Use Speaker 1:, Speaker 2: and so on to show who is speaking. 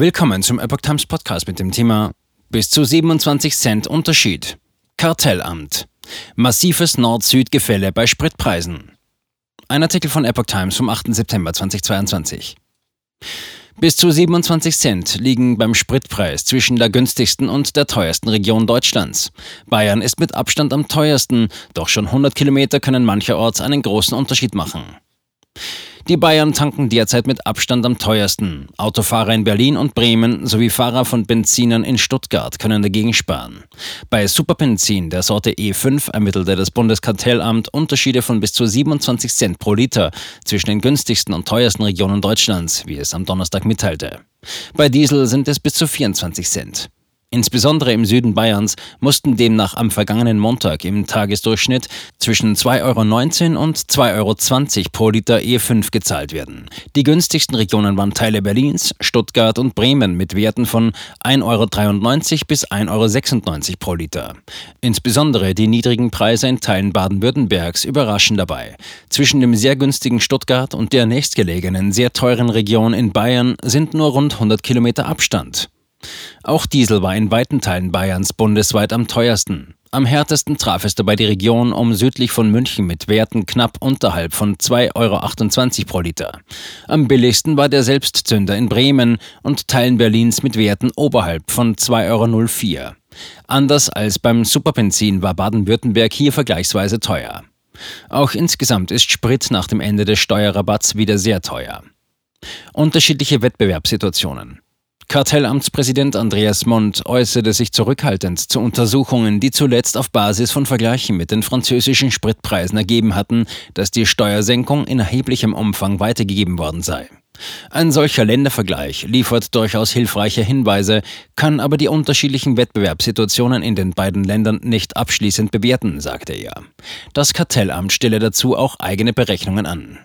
Speaker 1: Willkommen zum Epoch Times Podcast mit dem Thema Bis zu 27 Cent Unterschied. Kartellamt. Massives Nord-Süd-Gefälle bei Spritpreisen. Ein Artikel von Epoch Times vom 8. September 2022. Bis zu 27 Cent liegen beim Spritpreis zwischen der günstigsten und der teuersten Region Deutschlands. Bayern ist mit Abstand am teuersten, doch schon 100 Kilometer können mancherorts einen großen Unterschied machen. Die Bayern tanken derzeit mit Abstand am teuersten. Autofahrer in Berlin und Bremen sowie Fahrer von Benzinern in Stuttgart können dagegen sparen. Bei Superbenzin der Sorte E5 ermittelte das Bundeskartellamt Unterschiede von bis zu 27 Cent pro Liter zwischen den günstigsten und teuersten Regionen Deutschlands, wie es am Donnerstag mitteilte. Bei Diesel sind es bis zu 24 Cent. Insbesondere im Süden Bayerns mussten demnach am vergangenen Montag im Tagesdurchschnitt zwischen 2,19 Euro und 2,20 Euro pro Liter E5 gezahlt werden. Die günstigsten Regionen waren Teile Berlins, Stuttgart und Bremen mit Werten von 1,93 Euro bis 1,96 Euro pro Liter. Insbesondere die niedrigen Preise in Teilen Baden-Württembergs überraschen dabei. Zwischen dem sehr günstigen Stuttgart und der nächstgelegenen sehr teuren Region in Bayern sind nur rund 100 Kilometer Abstand. Auch Diesel war in weiten Teilen Bayerns bundesweit am teuersten. Am härtesten traf es dabei die Region um südlich von München mit Werten knapp unterhalb von 2,28 Euro pro Liter. Am billigsten war der Selbstzünder in Bremen und Teilen Berlins mit Werten oberhalb von 2,04 Euro. Anders als beim Superbenzin war Baden-Württemberg hier vergleichsweise teuer. Auch insgesamt ist Sprit nach dem Ende des Steuerrabatts wieder sehr teuer. Unterschiedliche Wettbewerbssituationen. Kartellamtspräsident Andreas Mond äußerte sich zurückhaltend zu Untersuchungen, die zuletzt auf Basis von Vergleichen mit den französischen Spritpreisen ergeben hatten, dass die Steuersenkung in erheblichem Umfang weitergegeben worden sei. Ein solcher Ländervergleich liefert durchaus hilfreiche Hinweise, kann aber die unterschiedlichen Wettbewerbssituationen in den beiden Ländern nicht abschließend bewerten, sagte er. Das Kartellamt stelle dazu auch eigene Berechnungen an.